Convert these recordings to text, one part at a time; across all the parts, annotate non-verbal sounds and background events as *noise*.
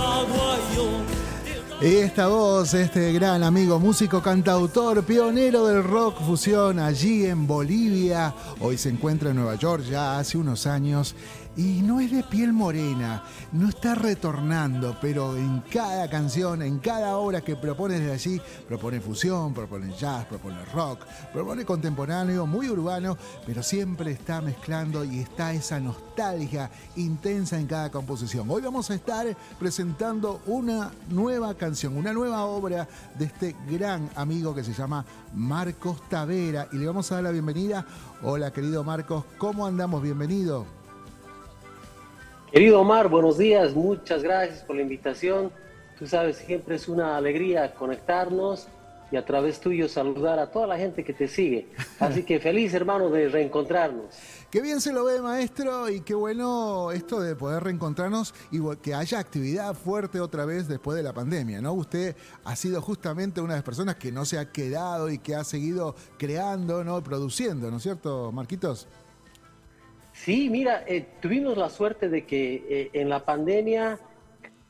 aguayo. Esta voz, este gran amigo, músico, cantautor, pionero del rock fusión allí en Bolivia, hoy se encuentra en Nueva York ya hace unos años y no es de piel morena, no está retornando, pero en cada canción, en cada obra que propone desde allí, propone fusión, propone jazz, propone rock, propone contemporáneo, muy urbano, pero siempre está mezclando y está esa nostalgia intensa en cada composición. Hoy vamos a estar presentando una nueva canción, una nueva obra de este gran amigo que se llama Marcos Tavera y le vamos a dar la bienvenida. Hola querido Marcos, ¿cómo andamos? Bienvenido. Querido Omar, buenos días, muchas gracias por la invitación. Tú sabes, siempre es una alegría conectarnos y a través tuyo saludar a toda la gente que te sigue. Así que feliz hermano de reencontrarnos. *laughs* Qué bien se lo ve, maestro, y qué bueno esto de poder reencontrarnos y que haya actividad fuerte otra vez después de la pandemia, ¿no? Usted ha sido justamente una de las personas que no se ha quedado y que ha seguido creando, ¿no? Produciendo, ¿no es cierto, Marquitos? Sí, mira, eh, tuvimos la suerte de que eh, en la pandemia,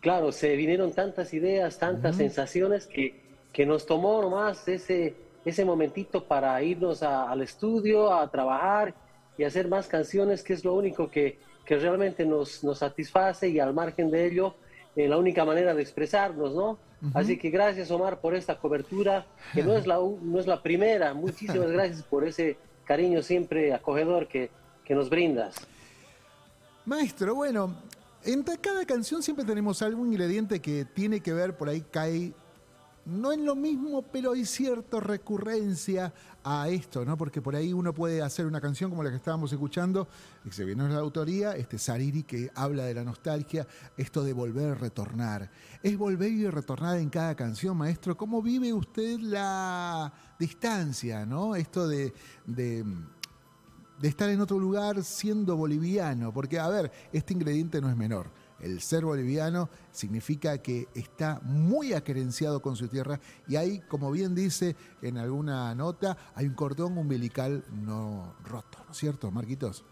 claro, se vinieron tantas ideas, tantas sensaciones que, que nos tomó nomás ese, ese momentito para irnos al estudio, a trabajar y hacer más canciones, que es lo único que, que realmente nos, nos satisface y al margen de ello, eh, la única manera de expresarnos, ¿no? Así que gracias Omar por esta cobertura, que no es la, no es la primera. Muchísimas *laughs* gracias por ese cariño siempre acogedor que, que nos brindas. Maestro, bueno, en cada canción siempre tenemos algún ingrediente que tiene que ver, por ahí cae, no en lo mismo, pero hay cierta recurrencia a esto, ¿no? Porque por ahí uno puede hacer una canción como la que estábamos escuchando, que se viene la autoría, este Sariri que habla de la nostalgia, esto de volver retornar. Es volver y retornar en cada canción, maestro. ¿Cómo vive usted la distancia, ¿no? Esto de de estar en otro lugar siendo boliviano, porque a ver, este ingrediente no es menor. El ser boliviano significa que está muy acerenciado con su tierra y hay, como bien dice en alguna nota, hay un cordón umbilical no roto, ¿no es cierto, Marquitos?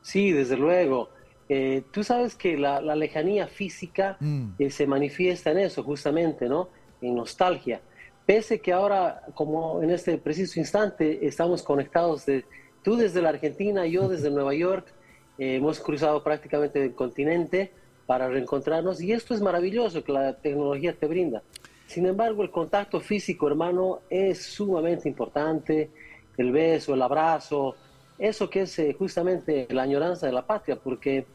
Sí, desde luego. Eh, tú sabes que la, lejanía física mm. eh, se manifiesta en eso, justamente, ¿no? En nostalgia. Pese que ahora, como en este preciso instante, estamos conectados de, Tú desde la Argentina, yo desde Nueva York, eh, hemos cruzado prácticamente el continente para reencontrarnos y esto es maravilloso que la tecnología te brinda. Sin embargo, el contacto físico, hermano, es sumamente importante, el beso, el abrazo, eso que es eh, justamente la añoranza de la patria, porque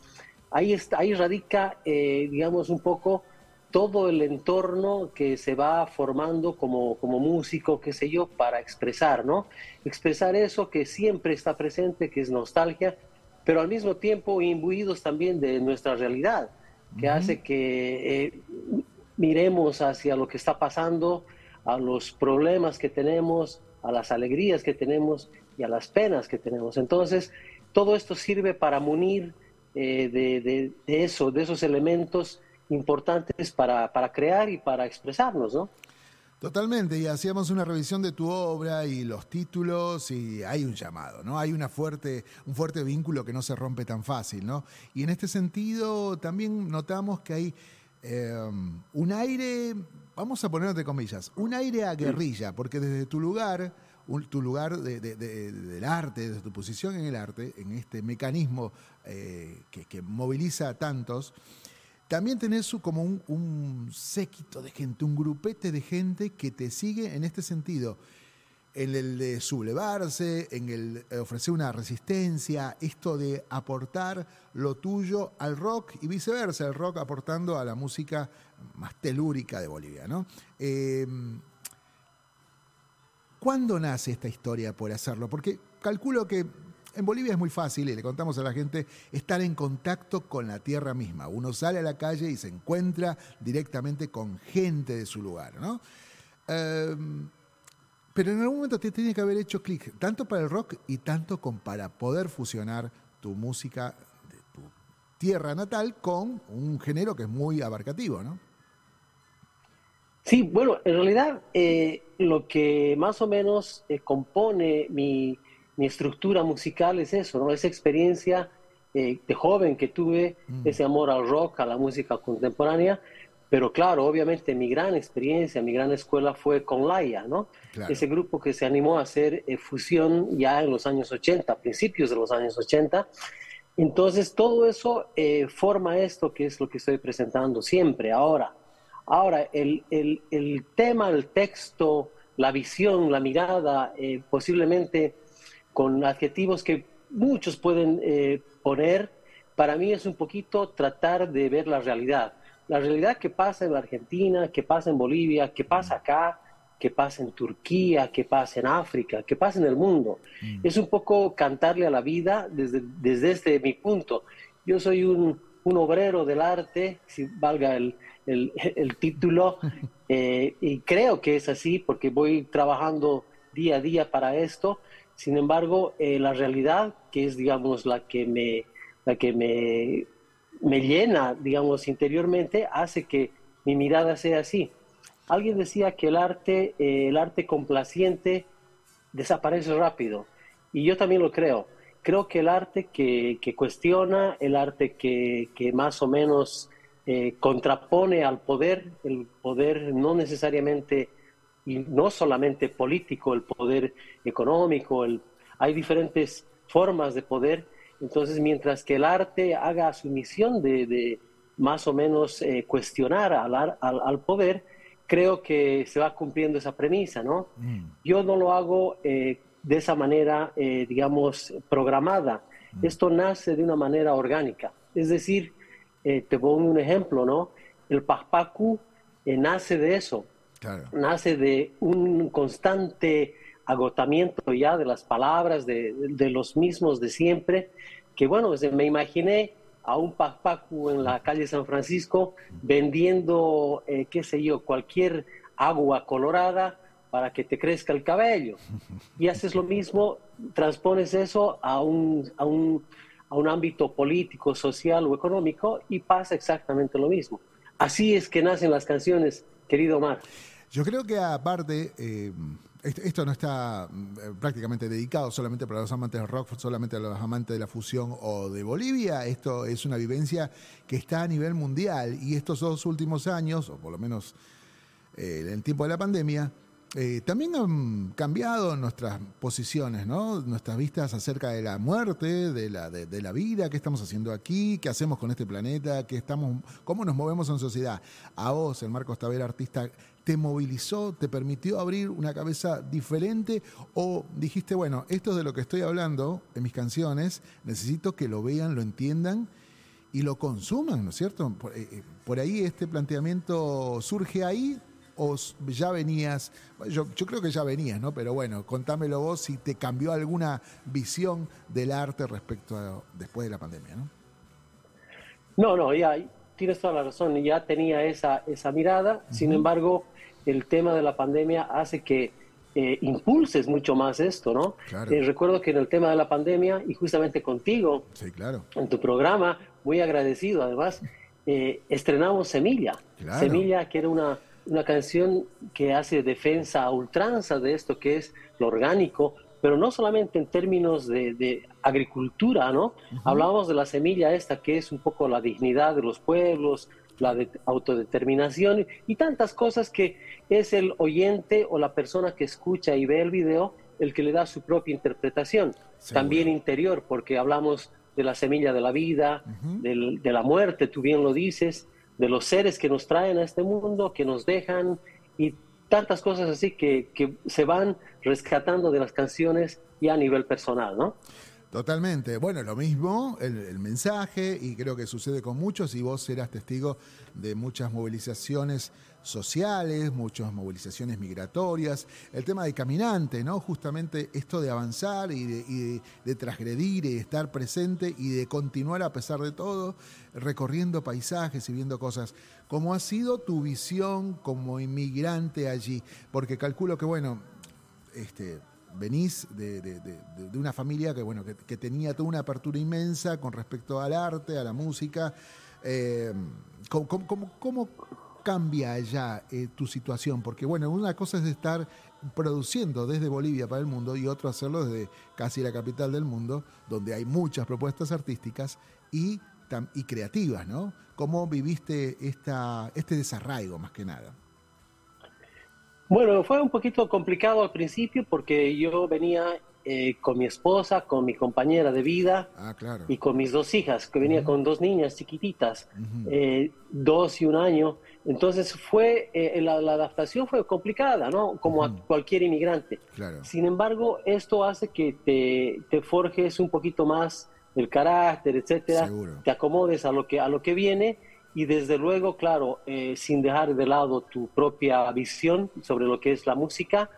ahí, está, ahí radica, eh, digamos, un poco todo el entorno que se va formando como, como músico, qué sé yo, para expresar, ¿no? Expresar eso que siempre está presente, que es nostalgia, pero al mismo tiempo imbuidos también de nuestra realidad, que hace que eh, miremos hacia lo que está pasando, a los problemas que tenemos, a las alegrías que tenemos y a las penas que tenemos. Entonces, todo esto sirve para munir eh, de, de, eso, de esos elementos importantes para, para crear y para expresarnos, ¿no? Totalmente, y hacíamos una revisión de tu obra y los títulos y hay un llamado, ¿no? Hay una fuerte, un fuerte vínculo que no se rompe tan fácil, ¿no? Y en este sentido también notamos que hay em, un aire, vamos a poner entre comillas, un aire a guerrilla, porque desde tu lugar, tu lugar del arte, desde tu posición en el arte, en este mecanismo eh, que, que moviliza a tantos, también tenés como un, séquito de gente, un grupete de gente que te sigue en este sentido, en el de sublevarse, en el de ofrecer una resistencia, esto de aportar lo tuyo al rock y viceversa, el rock aportando a la música más telúrica de Bolivia. ¿no? Em, ¿Cuándo nace esta historia por hacerlo? Porque calculo que en Bolivia es muy fácil, y le contamos a la gente, estar en contacto con la tierra misma. Uno sale a la calle y se encuentra directamente con gente de su lugar, ¿no? Em, pero en algún momento te tiene que haber hecho clic, tanto para el rock y tanto con, para poder fusionar tu música de tu tierra natal con un género que es muy abarcativo, ¿no? Sí, bueno, en realidad eh, lo que más o menos eh, compone mi, mi, estructura musical es eso, ¿no? Esa experiencia eh, de joven que tuve, mm. ese amor al rock, a la música contemporánea, pero claro, obviamente mi gran experiencia, mi gran escuela fue con Laia, ¿no? Ese grupo que se animó a hacer fusión ya en los años 80, principios de los años 80. Entonces, todo eso forma esto que es lo que estoy presentando siempre, ahora. Ahora, el, tema, el texto, la visión, la mirada, eh, posiblemente con adjetivos que muchos pueden eh, poner, para mí es un poquito tratar de ver la realidad. La realidad que pasa en la Argentina, que pasa en Bolivia, que pasa acá, que pasa en Turquía, que pasa en África, que pasa en el mundo. Mm. Es un poco cantarle a la vida desde, desde este mi punto. Yo soy un, un obrero del arte, si valga el, el, título, *laughs* eh, y creo que es así porque voy trabajando día a día para esto. Sin embargo, eh, la realidad, que es, digamos, la que me, la que me, me llena, digamos, interiormente, hace que mi mirada sea así. Alguien decía que el arte, eh, el arte complaciente desaparece rápido, y yo también lo creo. Creo que el arte que, que cuestiona, el arte que, que más o menos eh, contrapone al poder, el poder no necesariamente y no solamente político, el poder económico, el, hay diferentes formas de poder. Entonces, mientras que el arte haga su misión de, más o menos eh, cuestionar al, al, poder, creo que se va cumpliendo esa premisa, ¿no? Mm. Yo no lo hago eh, de esa manera, digamos, programada. Mm. Esto nace de una manera orgánica. Es decir, eh, te pongo un ejemplo, ¿no? El Pajpacu eh, nace de eso, nace de un constante agotamiento ya de las palabras, de, los mismos de siempre, que bueno, me imaginé a un Pajpacu en la calle San Francisco vendiendo, eh, qué sé yo, cualquier agua colorada para que te crezca el cabello. Y haces lo mismo, transpones eso a un, a un a un ámbito político, social o económico y pasa exactamente lo mismo. Así es que nacen las canciones, querido Omar. Yo creo que aparte, eh, esto no está eh, prácticamente dedicado solamente para los amantes del rock, solamente a los amantes de la fusión o de Bolivia, esto es una vivencia que está a nivel mundial y estos dos últimos años, o por lo menos eh, en el tiempo de la pandemia, eh, también han cambiado nuestras posiciones, ¿no? Nuestras vistas acerca de la muerte, de la, vida, qué estamos haciendo aquí, qué hacemos con este planeta, qué estamos, cómo nos movemos en sociedad. A vos, el Marcos Tavera, artista, ¿te movilizó, te permitió abrir una cabeza diferente o dijiste, bueno, esto es de lo que estoy hablando en mis canciones, necesito que lo vean, lo entiendan y lo consuman, ¿no es cierto? por eh, eh, ahí este planteamiento surge ahí o ya venías, yo, yo, creo que ya venías, ¿no? Pero bueno, contámelo vos si te cambió alguna visión del arte respecto a después de la pandemia, ¿no? No, no, ya tienes toda la razón, ya tenía esa, esa mirada, sin embargo, el tema de la pandemia hace que eh, impulses mucho más esto, ¿no? Eh, recuerdo que en el tema de la pandemia, y justamente contigo, sí, claro. en tu programa, muy agradecido además, eh, estrenamos Semilla. Semilla, que era una una canción que hace defensa a ultranza de esto que es lo orgánico, pero no solamente en términos de, agricultura, ¿no? Hablábamos de la semilla esta que es un poco la dignidad de los pueblos, la de autodeterminación y tantas cosas que es el oyente o la persona que escucha y ve el video el que le da su propia interpretación, también interior, porque hablamos de la semilla de la vida, de la muerte, tú bien lo dices, de los seres que nos traen a este mundo, que nos dejan y tantas cosas así que, que se van rescatando de las canciones y a nivel personal, ¿no? Totalmente. Bueno, lo mismo, el, mensaje, y creo que sucede con muchos, y vos serás testigo de muchas movilizaciones sociales, muchas movilizaciones migratorias, el tema de caminante, ¿no? Justamente esto de avanzar y de, de transgredir y estar presente y de continuar a pesar de todo, recorriendo paisajes y viendo cosas. ¿Cómo ha sido tu visión como inmigrante allí? Porque calculo que, bueno, este venís de, una familia que, bueno, que, tenía toda una apertura inmensa con respecto al arte, a la música. Eh, ¿cómo, cambia allá eh, tu situación? Porque bueno, una cosa es estar produciendo desde Bolivia para el mundo y otro hacerlo desde casi la capital del mundo, donde hay muchas propuestas artísticas y, y creativas, ¿no? ¿Cómo viviste esta, este desarraigo más que nada? Bueno, fue un poquito complicado al principio porque yo venía eh, con mi esposa, con mi compañera de vida ah, y con mis dos hijas, que venía con dos niñas chiquititas, eh, dos y un año. Entonces fue, eh, la, adaptación fue complicada, ¿no? Como a cualquier inmigrante. Sin embargo, esto hace que te, te, forjes un poquito más el carácter, etcétera, te acomodes a lo que, a lo que viene y desde luego, claro, eh, sin dejar de lado tu propia visión sobre lo que es la música,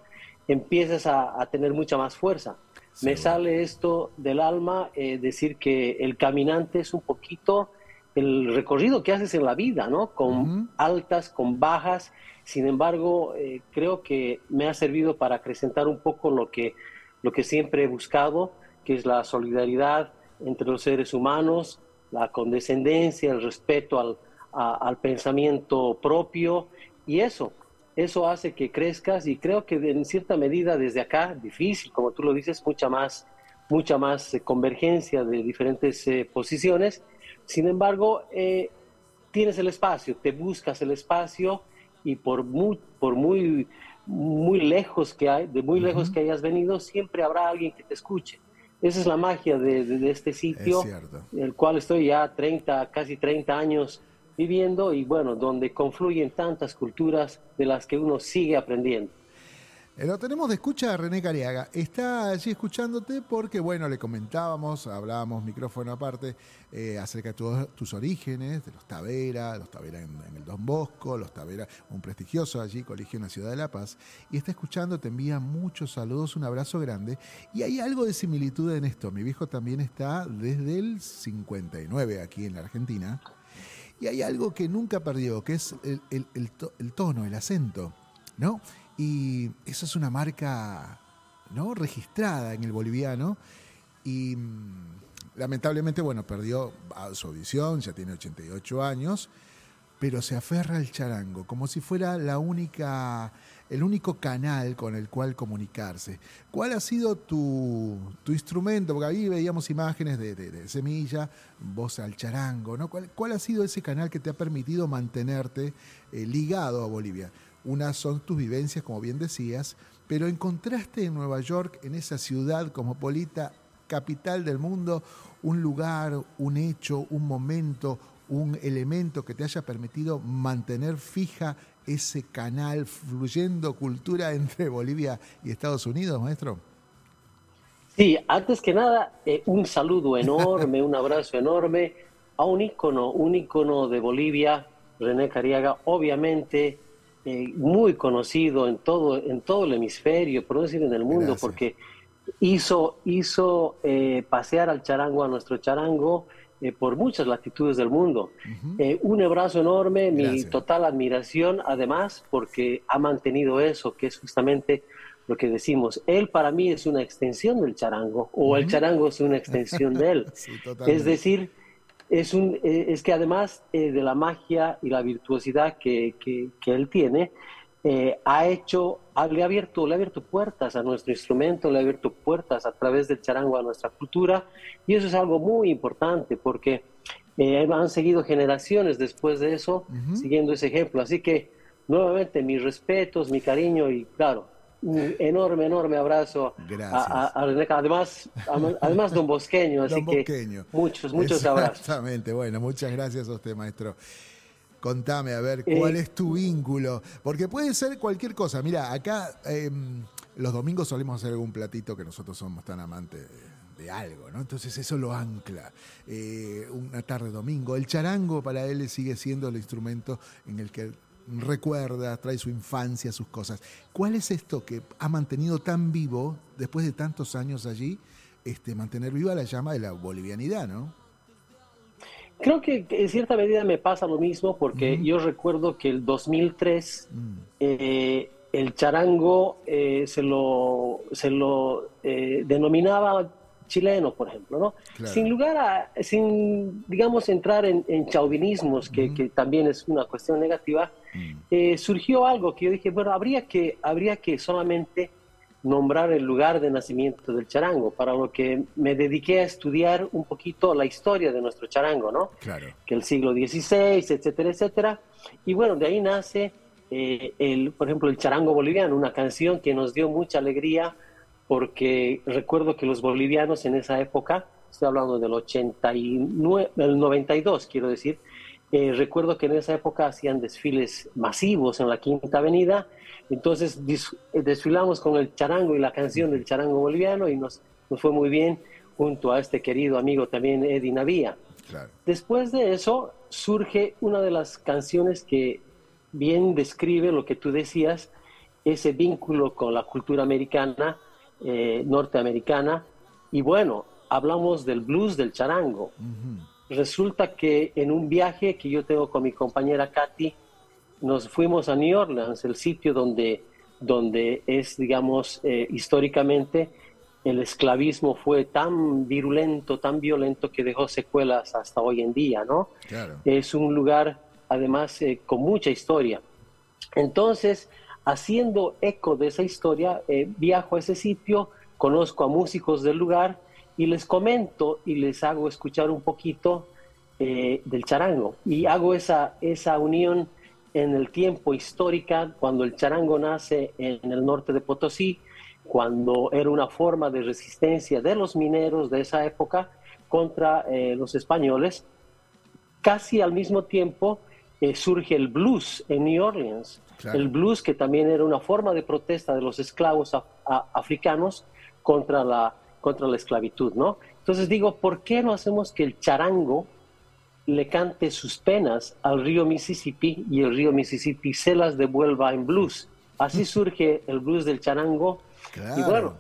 empiezas a, tener mucha más fuerza. Me sale esto del alma, eh, decir que el caminante es un poquito el recorrido que haces en la vida, ¿no? Con altas, con bajas. Sin embargo, eh, creo que me ha servido para acrecentar un poco lo que, lo que siempre he buscado, que es la solidaridad entre los seres humanos, la condescendencia, el respeto al, al pensamiento propio y eso, eso hace que crezcas y creo que en cierta medida desde acá, difícil, como tú lo dices, mucha más, mucha más eh, convergencia de diferentes eh, posiciones sin embargo, eh, tienes el espacio, te buscas el espacio y por muy, por muy, muy lejos que hay, de muy lejos que hayas venido, siempre habrá alguien que te escuche. Esa es la magia de, este sitio, el cual estoy ya 30, casi 30 años viviendo y bueno, donde confluyen tantas culturas de las que uno sigue aprendiendo. Eh, lo tenemos de escucha a René Cariaga. Está allí escuchándote porque, bueno, le comentábamos, hablábamos micrófono aparte, eh, acerca de tus orígenes, de los Tavera, los Tavera en, el Don Bosco, los Tavera, un prestigioso allí, colegio en la ciudad de La Paz. Y está escuchando, te envía muchos saludos, un abrazo grande. Y hay algo de similitud en esto. Mi viejo también está desde el 59 aquí en la Argentina. Y hay algo que nunca perdió, que es el, el tono, el acento, ¿no? Y eso es una marca ¿no? registrada en el boliviano. Y mm, lamentablemente, bueno, perdió su audición, ya tiene 88 años, pero se aferra al charango, como si fuera la única, el único canal con el cual comunicarse. ¿Cuál ha sido tu, instrumento? Porque ahí veíamos imágenes de, Semilla, voz al charango, ¿no? ¿Cuál, ha sido ese canal que te ha permitido mantenerte eh, ligado a Bolivia? Unas son tus vivencias, como bien decías, pero encontraste en Nueva York, en esa ciudad cosmopolita, capital del mundo, un lugar, un hecho, un momento, un elemento que te haya permitido mantener fija ese canal fluyendo cultura *laughs* entre Bolivia y Estados Unidos, maestro? Sí, antes que nada, eh, un saludo enorme, un abrazo enorme a un ícono, un ícono de Bolivia, René Cariaga, obviamente eh, muy conocido en todo, en todo el hemisferio, por no decir en el mundo, porque hizo, hizo eh, pasear al charango, a nuestro charango, eh, por muchas latitudes del mundo. un abrazo enorme, mi total admiración, además, porque ha mantenido eso, que es justamente lo que decimos. Él para mí es una extensión del charango, o el charango es una extensión de él. *laughs* es decir, es, un, eh, es que además eh, de la magia y la virtuosidad que, que, él tiene, eh, ha hecho, le ha, abierto, le ha abierto puertas a nuestro instrumento, le ha abierto puertas a través del charango a nuestra cultura, y eso es algo muy importante porque han seguido generaciones después de eso, siguiendo ese ejemplo. Así que, nuevamente, mis respetos, mi cariño y, claro, un enorme, enorme abrazo a, a, además, además de un bosqueño, *laughs* así que muchos, muchos abrazos. Exactamente, bueno, muchas gracias a usted, maestro. Contame, a ver, ¿cuál eh, es tu vínculo? Porque puede ser cualquier cosa. Mira, acá em, los domingos solemos hacer algún platito que nosotros somos tan amantes de, algo, ¿no? Entonces eso lo ancla. Eh, una tarde domingo. El charango para él sigue siendo el instrumento en el que recuerda, trae su infancia, sus cosas. ¿Cuál es esto que ha mantenido tan vivo, después de tantos años allí, este, mantener viva la llama de la bolivianidad, no? Creo que en cierta medida me pasa lo mismo porque yo recuerdo que el 2003 mm. eh, el charango eh, se lo, se lo eh, denominaba chileno, por ejemplo, ¿no? Sin lugar a, sin, digamos, entrar en, chauvinismos, que, que, también es una cuestión negativa, mm. eh, surgió algo que yo dije, bueno, habría que, habría que solamente nombrar el lugar de nacimiento del charango, para lo que me dediqué a estudiar un poquito la historia de nuestro charango, ¿no? Claro. Que el siglo XVI, etcétera, etcétera. Y bueno, de ahí nace, eh, el, por ejemplo, el charango boliviano, una canción que nos dio mucha alegría, porque recuerdo que los bolivianos en esa época, estoy hablando del 89, del 92, quiero decir, eh, recuerdo que en esa época hacían desfiles masivos en la Quinta Avenida, entonces desfilamos con el charango y la canción del charango boliviano y nos, nos fue muy bien junto a este querido amigo también Eddie Navía. Después de eso surge una de las canciones que bien describe lo que tú decías, ese vínculo con la cultura americana, eh, norteamericana, y bueno, hablamos del blues del charango resulta que en un viaje que yo tengo con mi compañera Katy, nos fuimos a New Orleans, el sitio donde, donde es, digamos, eh, históricamente el esclavismo fue tan virulento, tan violento que dejó secuelas hasta hoy en día, ¿no? Es un lugar, además, eh, con mucha historia. Entonces, haciendo eco de esa historia, eh, viajo a ese sitio, conozco a músicos del lugar y les comento y les hago escuchar un poquito eh, del charango. Y hago esa, esa unión en el tiempo histórica, cuando el charango nace en el norte de Potosí, cuando era una forma de resistencia de los mineros de esa época contra eh, los españoles. Casi al mismo tiempo eh, surge el blues en New Orleans. El blues que también era una forma de protesta de los esclavos africanos contra la contra la esclavitud, ¿no? Entonces digo, ¿por qué no hacemos que el charango le cante sus penas al río Mississippi y el río Mississippi se las devuelva en blues? Así *laughs* surge el blues del charango. Y bueno,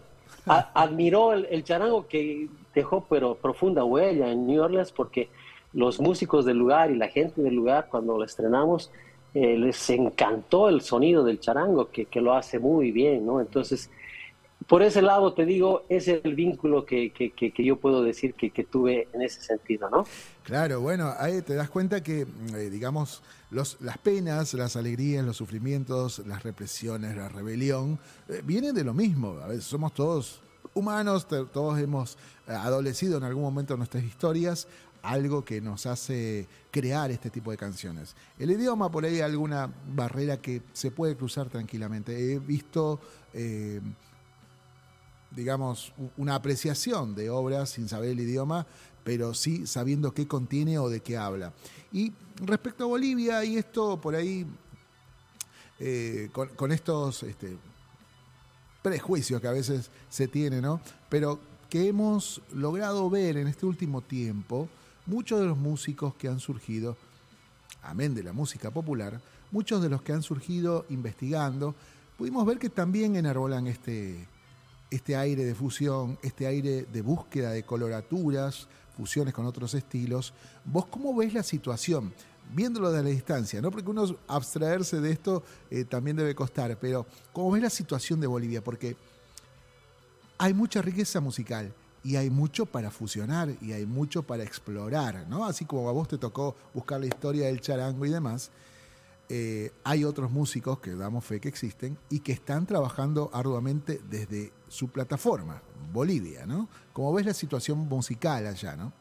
admiró el, charango que dejó pero profunda huella en New Orleans porque los músicos del lugar y la gente del lugar cuando lo estrenamos eh, les encantó el sonido del charango que, que, lo hace muy bien, ¿no? Entonces por ese lado te digo, es el vínculo que, yo puedo decir que, tuve en ese sentido, ¿no? Claro, bueno, ahí te das cuenta que, eh, digamos, los, las penas, las alegrías, los sufrimientos, las represiones, la rebelión, eh, vienen de lo mismo. A veces somos todos humanos, todos hemos adolecido en algún momento en nuestras historias algo que nos hace crear este tipo de canciones. El idioma, por ahí hay alguna barrera que se puede cruzar tranquilamente. He visto digamos, una apreciación de obras sin saber el idioma, pero sí sabiendo qué contiene o de qué habla. Y respecto a Bolivia, y esto por ahí, eh, con, estos este, prejuicios que a veces se tienen, ¿no? Pero que hemos logrado ver en este último tiempo, muchos de los músicos que han surgido, amén de la música popular, muchos de los que han surgido investigando, pudimos ver que también enarbolan este, este aire de fusión, este aire de búsqueda de coloraturas, fusiones con otros estilos. ¿Vos cómo ves la situación? Viéndolo de la distancia, ¿no? Porque uno abstraerse de esto eh, también debe costar, pero ¿cómo ves la situación de Bolivia? Porque hay mucha riqueza musical y hay mucho para fusionar y hay mucho para explorar, ¿no? Así como a vos te tocó buscar la historia del charango y demás, eh, hay otros músicos que damos fe que existen y que están trabajando arduamente desde su plataforma, Bolivia, ¿no? Como ves la situación musical allá, ¿no?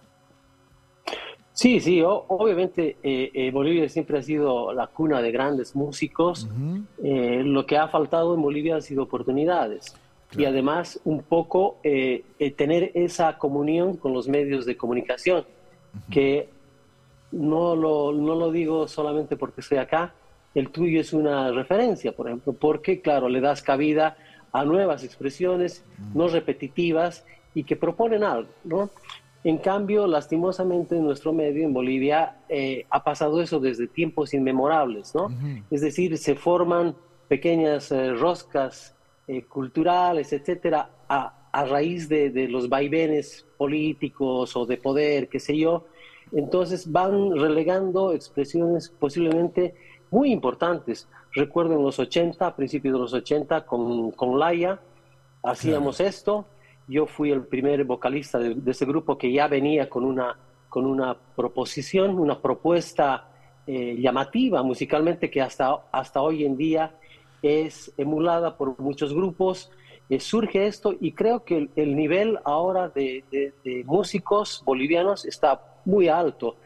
Sí, sí, obviamente eh, eh, Bolivia siempre ha sido la cuna de grandes músicos. lo que ha faltado en Bolivia han sido oportunidades y además un poco tener esa comunión con los medios de comunicación, que no lo, no lo digo solamente porque estoy acá, el tuyo es una referencia, por ejemplo, porque, claro, le das cabida a nuevas expresiones no repetitivas y que proponen algo, ¿no? En cambio, lastimosamente en nuestro medio, en Bolivia, eh, ha pasado eso desde tiempos inmemorables, ¿no? Es decir, se forman pequeñas eh, roscas eh, culturales, etcétera, a, a raíz de, de, los vaivenes políticos o de poder, qué sé yo, entonces van relegando expresiones posiblemente muy importantes. Recuerdo en los 80, a principios de los 80, con, con Laia, hacíamos esto yo fui el primer vocalista de, ese grupo que ya venía con una, con una proposición, una propuesta eh, llamativa musicalmente que hasta, hasta hoy en día es emulada por muchos grupos. Eh, surge esto y creo que el, nivel ahora de, músicos bolivianos está muy alto.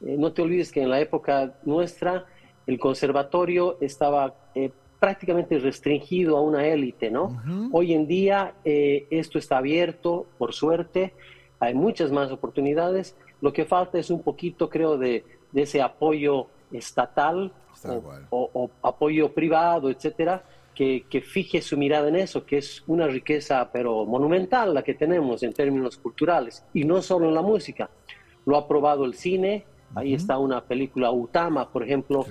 Eh, no te olvides que en la época nuestra el conservatorio estaba prácticamente restringido a una élite, ¿no? Hoy en día esto está abierto, por suerte, hay muchas más oportunidades. Lo que falta es un poquito, creo, de, de ese apoyo estatal o, apoyo privado, etcétera, que, que, fije su mirada en eso, que es una riqueza pero monumental la que tenemos en términos culturales, y no solo en la música. Lo ha probado el cine, ahí está una película Utama, por ejemplo,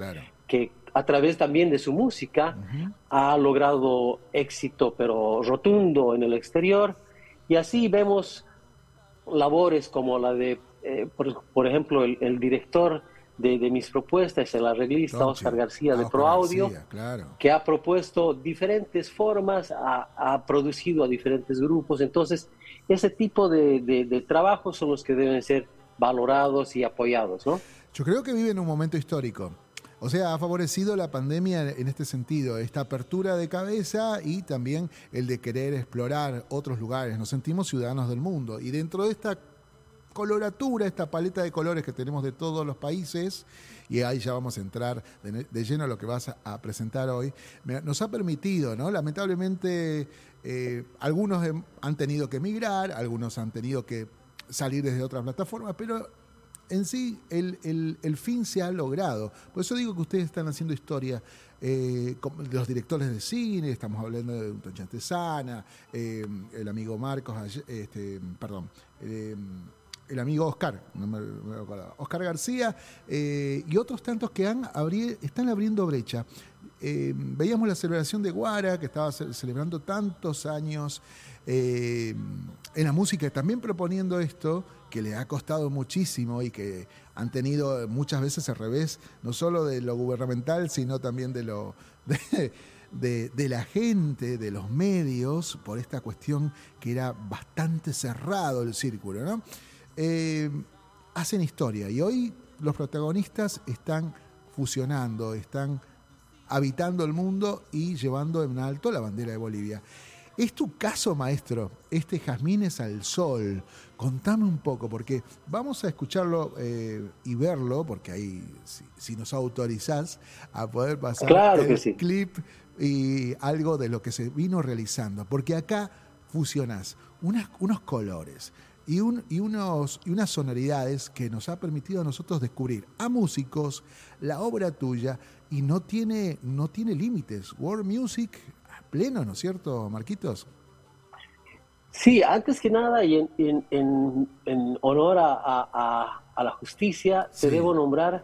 que a través también de su música ha logrado éxito pero rotundo en el exterior, y así vemos labores como la de, eh, por, ejemplo, el director de, mis propuestas, el arreglista Oscar García de Pro Audio, que ha propuesto diferentes formas, ha, producido a diferentes grupos. Entonces, ese tipo de, de, trabajos son los que deben ser valorados y apoyados, ¿no? Yo creo que vive en un momento histórico. O sea, ha favorecido la pandemia en este sentido, esta apertura de cabeza y también el de querer explorar otros lugares. Nos sentimos ciudadanos del mundo y dentro de esta coloratura, esta paleta de colores que tenemos de todos los países, y ahí ya vamos a entrar de, lleno a lo que vas a, presentar hoy, nos ha permitido, ¿no? Lamentablemente, eh, algunos han tenido que emigrar, algunos han tenido que salir desde otras plataformas, pero en sí el, fin se ha logrado. Por eso digo que ustedes están haciendo historia. Eh, los directores de cine, estamos hablando de un Sana, eh, el amigo Marcos, este, perdón, eh, el amigo Oscar, no me, Oscar García eh, y otros tantos que han están abriendo brecha. Eh, veíamos la celebración de Guara, que estaba celebrando tantos años eh, en la música, también proponiendo esto, que le ha costado muchísimo y que han tenido muchas veces al revés, no solo de lo gubernamental, sino también de lo... De, la gente, de los medios, por esta cuestión que era bastante cerrado el círculo, ¿no? Eh, hacen historia y hoy los protagonistas están fusionando, están habitando el mundo y llevando en alto la bandera de Bolivia. ¿Es tu caso, maestro, este Jazmines al Sol? Contame un poco, porque vamos a escucharlo eh, y verlo, porque ahí, si, nos autorizás a poder pasar el clip y algo de lo que se vino realizando, porque acá fusionás unos colores, y, y, unos, y unas sonoridades que nos ha permitido a nosotros descubrir a músicos la obra tuya y no tiene, no tiene límites. World Music a pleno, ¿no es cierto, Marquitos? Sí, antes que nada, y en, en, honor a, la justicia, te debo nombrar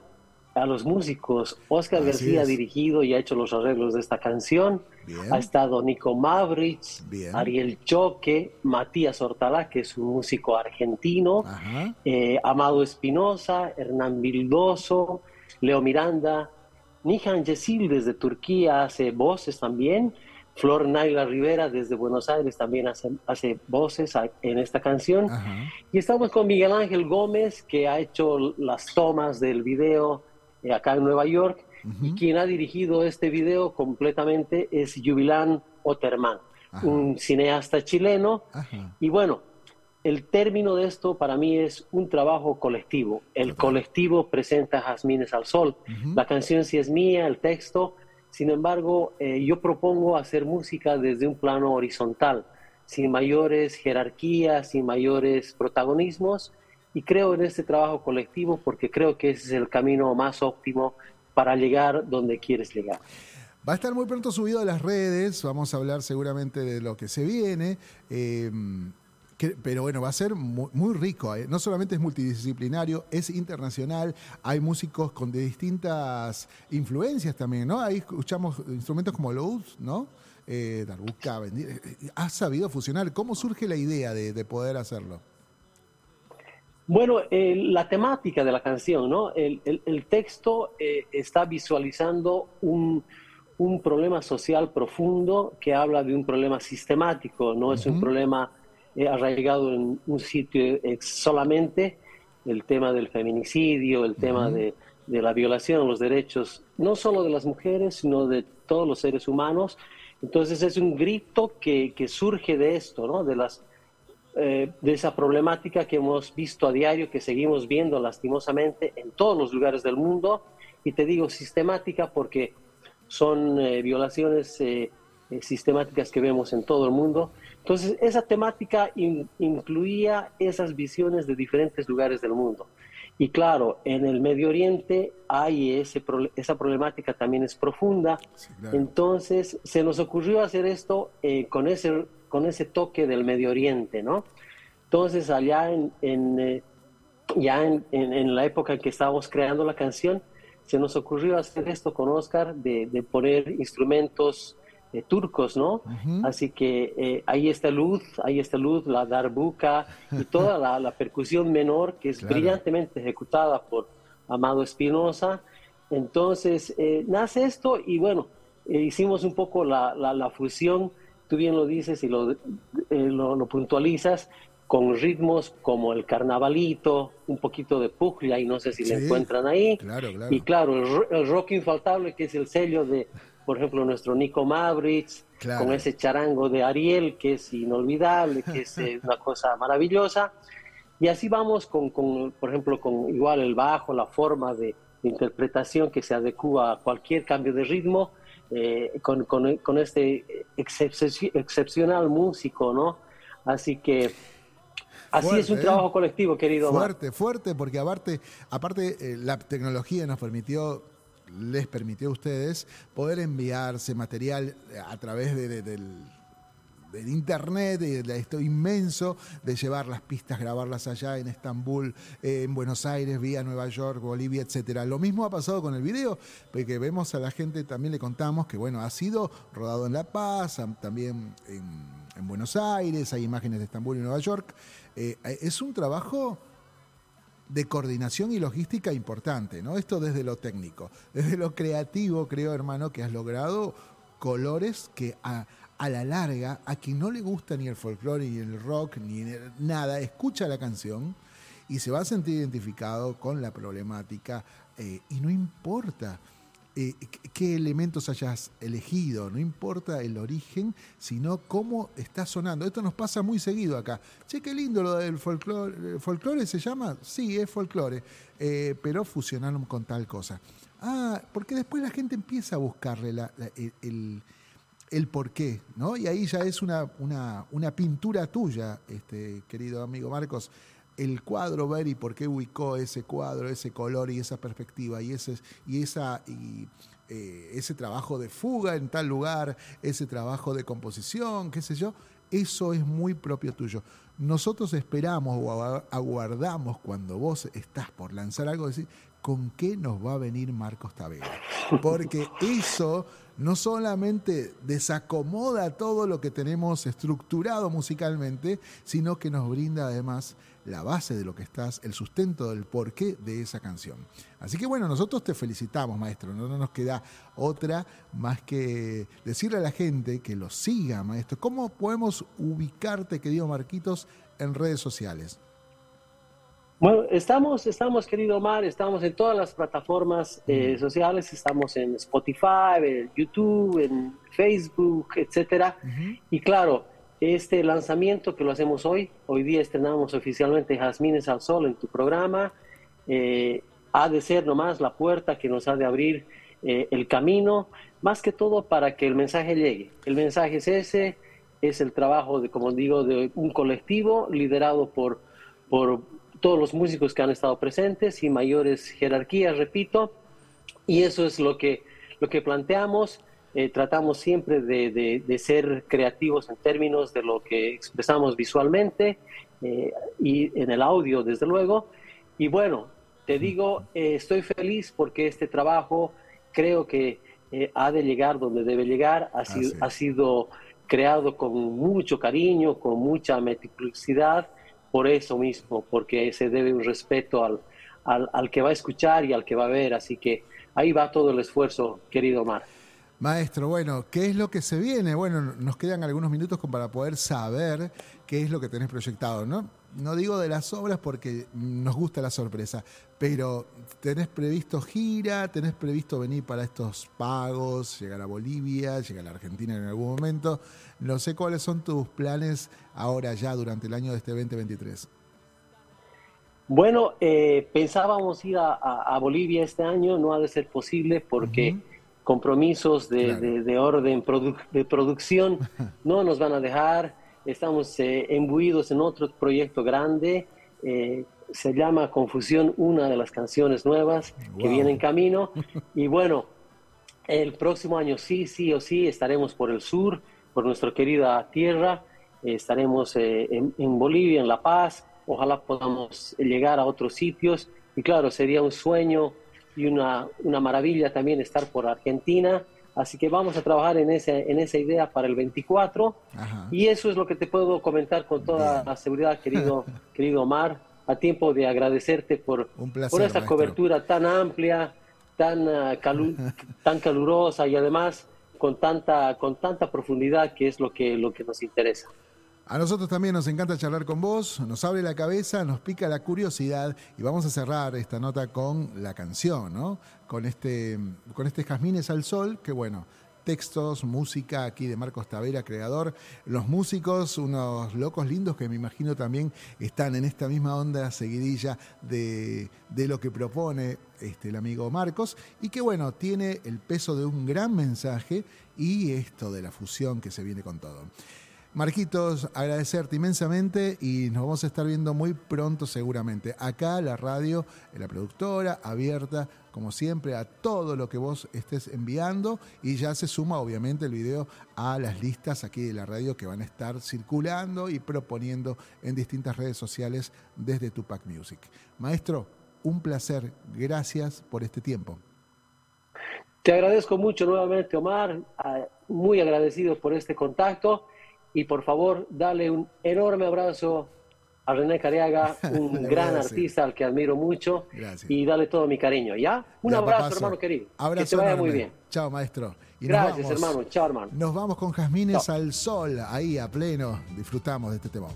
a los músicos. Oscar García ha dirigido y ha hecho los arreglos de esta canción. Ha estado Nico Mavrich, Ariel Choque, Matías Hortalá, que es un músico argentino, eh, Amado Espinosa, Hernán Vildoso, Leo Miranda, Nihan Yesil desde Turquía hace voces también. Flor Naila Rivera desde Buenos Aires también hace, hace voces en esta canción. Y estamos con Miguel Ángel Gómez, que ha hecho las tomas del video acá en Nueva York. Y quien ha dirigido este video completamente es Jubilán Oterman, un cineasta chileno. Y bueno, el término de esto para mí es un trabajo colectivo. El colectivo presenta Jazmines al Sol. La canción sí es mía, el texto. Sin embargo, eh, yo propongo hacer música desde un plano horizontal, sin mayores jerarquías, sin mayores protagonismos y creo en este trabajo colectivo porque creo que ese es el camino más óptimo para llegar donde quieres llegar. Va a estar muy pronto subido a las redes, vamos a hablar seguramente de lo que se viene. Eh, pero bueno, va a ser muy, rico. ¿eh? No solamente es multidisciplinario, es internacional. Hay músicos con de distintas influencias también, ¿no? Ahí escuchamos instrumentos como Lowe's, ¿no? Eh, Darbuka, eh, has sabido fusionar. ¿Cómo surge la idea de poder hacerlo? Bueno, la temática de la canción, ¿no? El, texto eh, está visualizando un, problema social profundo que habla de un problema sistemático, no es un problema arraigado en un sitio solamente, el tema del feminicidio, el tema de, de, la violación a los derechos, no solo de las mujeres, sino de todos los seres humanos. Entonces es un grito que, que surge de esto, ¿no? de, las, eh, de esa problemática que hemos visto a diario, que seguimos viendo lastimosamente en todos los lugares del mundo. Y te digo sistemática porque son eh, violaciones eh, sistemáticas que vemos en todo el mundo. Entonces, esa temática incluía esas visiones de diferentes lugares del mundo. Y claro, en el Medio Oriente hay ese, esa problemática también es profunda. Entonces, se nos ocurrió hacer esto eh, con, ese, con ese toque del Medio Oriente, ¿no? Entonces, allá en, en eh, ya en, en, la época en que estábamos creando la canción, se nos ocurrió hacer esto con Oscar, de, de poner instrumentos eh, turcos, ¿no? Así que eh, ahí está luz, ahí está luz, la darbuca y toda la, percusión menor que es brillantemente ejecutada por Amado Espinosa. Entonces eh, nace esto y bueno, hicimos un poco la, la, fusión, tú bien lo dices y lo, lo, puntualizas, con ritmos como el carnavalito, un poquito de puglia y no sé si le encuentran ahí. Y claro, el rock infaltable que es el sello de por ejemplo, nuestro Nico Mavrich, con ese charango de Ariel, que es inolvidable, que es eh, una cosa maravillosa. Y así vamos con, con, por ejemplo, con igual el bajo, la forma de, interpretación que se adecua a cualquier cambio de ritmo, eh, con, con, con, este excepcional músico, ¿no? Así que Así es un ¿eh? trabajo colectivo, querido. Fuerte, fuerte, porque aparte, aparte la tecnología nos permitió les permitió a ustedes poder enviarse material a través de, del, internet, de, esto inmenso, de llevar las pistas, grabarlas allá en Estambul, en Buenos Aires, vía Nueva York, Bolivia, etcétera. Lo mismo ha pasado con el video, porque vemos a la gente, también le contamos que bueno, ha sido rodado en La Paz, también en, Buenos Aires, hay imágenes de Estambul y Nueva York. Eh, es un trabajo de coordinación y logística importante, ¿no? Esto desde lo técnico. Desde lo creativo, creo, hermano, que has logrado colores que a, la larga, a quien no le gusta ni el folclore, ni el rock, ni nada, escucha la canción y se va a sentir identificado con la problemática eh, y no importa eh, qué elementos hayas elegido, no importa el origen, sino cómo está sonando. Esto nos pasa muy seguido acá. Che, qué lindo lo del folclore. ¿Folclore se llama? Sí, es folclore, eh, pero fusionaron con tal cosa. Ah, porque después la gente empieza a buscarle el, el, porqué, ¿no? Y ahí ya es una, una, una pintura tuya, este, querido amigo Marcos el cuadro, ver y por qué ubicó ese cuadro, ese color y esa perspectiva y ese, y esa, y, eh, ese trabajo de fuga en tal lugar, ese trabajo de composición, qué sé yo, eso es muy propio tuyo. Nosotros esperamos o aguardamos cuando vos estás por lanzar algo, decir, ¿con qué nos va a venir Marcos Tavera? Porque eso no solamente desacomoda todo lo que tenemos estructurado musicalmente, sino que nos brinda además la base de lo que estás, el sustento del porqué de esa canción. Así que bueno, nosotros te felicitamos, maestro. No, nos queda otra más que decirle a la gente que lo siga, maestro. ¿Cómo podemos ubicarte, querido Marquitos, en redes sociales? Bueno, estamos, estamos, querido Omar, estamos en todas las plataformas eh, sociales, estamos en Spotify, en YouTube, en Facebook, etcétera. Y claro, este lanzamiento que lo hacemos hoy, hoy día estrenamos oficialmente Jazmines al Sol en tu programa, eh, ha de ser nomás la puerta que nos ha de abrir eh, el camino, más que todo para que el mensaje llegue. El mensaje es ese, es el trabajo, de, como digo, de un colectivo liderado por, por todos los músicos que han estado presentes y mayores jerarquías, repito, y eso es lo que, lo que planteamos. Eh, tratamos siempre de, ser creativos en términos de lo que expresamos visualmente eh, y en el audio, desde luego. Y bueno, te digo, eh, estoy feliz porque este trabajo creo que ha de llegar donde debe llegar, ha, sido, ha sido creado con mucho cariño, con mucha meticulosidad, por eso mismo, porque se debe un respeto al, al, al que va a escuchar y al que va a ver. Así que ahí va todo el esfuerzo, querido Omar. Maestro, bueno, ¿qué es lo que se viene? Bueno, nos quedan algunos minutos para poder saber qué es lo que tenés proyectado, ¿no? No digo de las obras porque nos gusta la sorpresa, pero tenés previsto gira, tenés previsto venir para estos pagos, llegar a Bolivia, llegar a la Argentina en algún momento. No sé cuáles son tus planes ahora ya durante el año de este 2023. Bueno, eh, pensábamos ir a, Bolivia este año, no ha de ser posible porque compromisos de, orden de producción *laughs* no nos van a dejar. Estamos eh, embuidos en otro proyecto grande. Eh, se llama Confusión, una de las canciones nuevas que viene en camino. *laughs* Y bueno, el próximo año sí, sí o sí estaremos por el sur, por nuestra querida tierra. estaremos en, en Bolivia, en La Paz. Ojalá podamos llegar a otros sitios. Y claro, sería un sueño y una, una maravilla también estar por Argentina. Así que vamos a trabajar en, ese, en esa idea para el 24. Y eso es lo que te puedo comentar con toda la seguridad, querido, *laughs* querido Omar, a tiempo de agradecerte por, por esta cobertura tan amplia, tan, ah, *laughs* tan calurosa y además con tanta, con tanta profundidad que es lo que, lo que nos interesa. A nosotros también nos encanta charlar con vos, nos abre la cabeza, nos pica la curiosidad y vamos a cerrar esta nota con la canción, ¿no? Con este, con este Jazmines al Sol, que bueno, textos, música aquí de Marcos Tavera, creador. Los músicos, unos locos lindos que me imagino también están en esta misma onda seguidilla de, de, lo que propone este, el amigo Marcos y que bueno, tiene el peso de un gran mensaje y esto de la fusión que se viene con todo. Marquitos, agradecerte inmensamente y nos vamos a estar viendo muy pronto seguramente. Acá la radio, la productora, abierta como siempre a todo lo que vos estés enviando y ya se suma obviamente el video a las listas aquí de la radio que van a estar circulando y proponiendo en distintas redes sociales desde Tupac Music. Maestro, un placer. Gracias por este tiempo. Te agradezco mucho nuevamente, Omar. Ah, muy agradecido por este contacto y por favor dale un enorme abrazo a René Cariaga, *laughs* un gran artista al que admiro mucho y dale todo mi cariño, ¿ya? Un abrazo, hermano querido. que te vaya muy bien. Chao, maestro. Gracias, hermano. Chao, hermano. Nos vamos con Jazmines al Sol, ahí a pleno. Disfrutamos de este tema.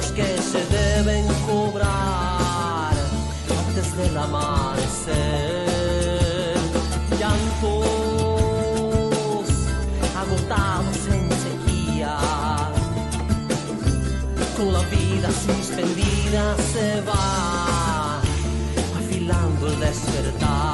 que se deben cobrar antes del amanecer. Llantos agotados en sequía, con la vida suspendida se va afilando el despertar.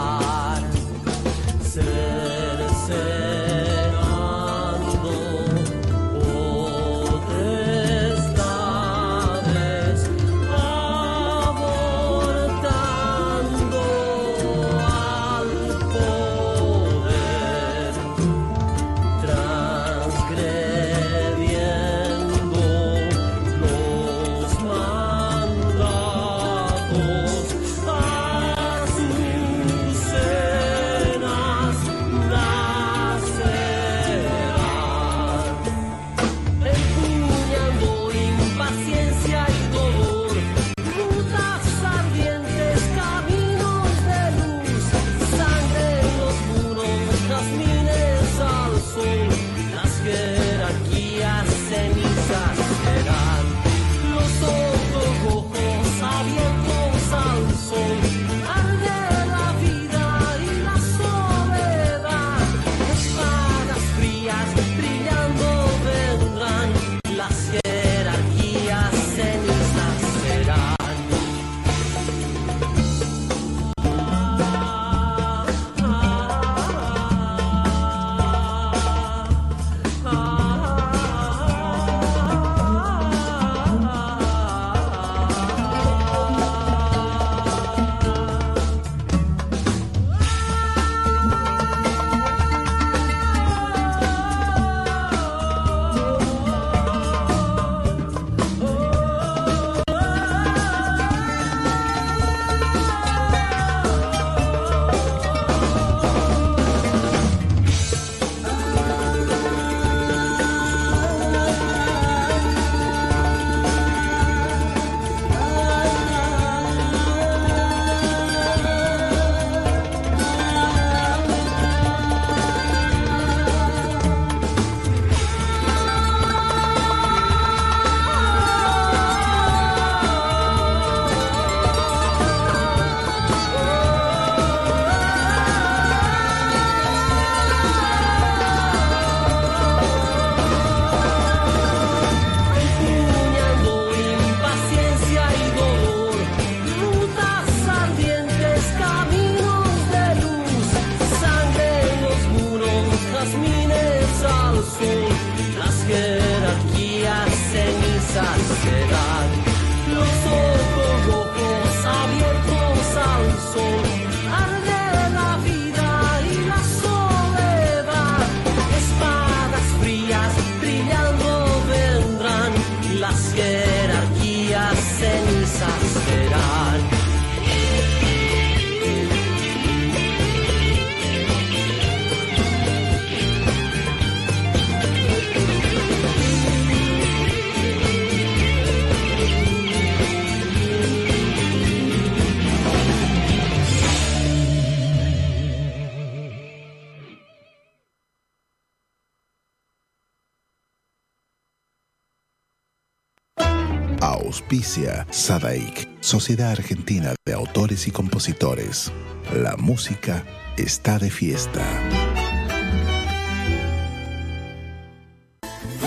Auspicia Sadaik, Sociedad Argentina de Autores y Compositores. La música está de fiesta.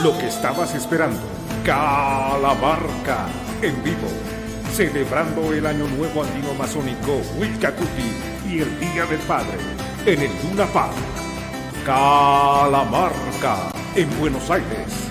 Lo que estabas esperando, Calamarca, en vivo, celebrando el Año Nuevo Andino Masónico Wilcacuti y el Día del Padre en el Luna Park. Calamarca, en Buenos Aires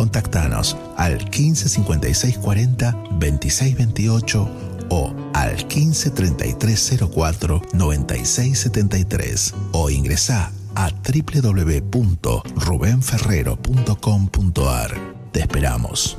Contactanos al 15 56 40 26 28 o al 15 33 04 96 73 o ingresa a www.rubenferrero.com.ar. Te esperamos.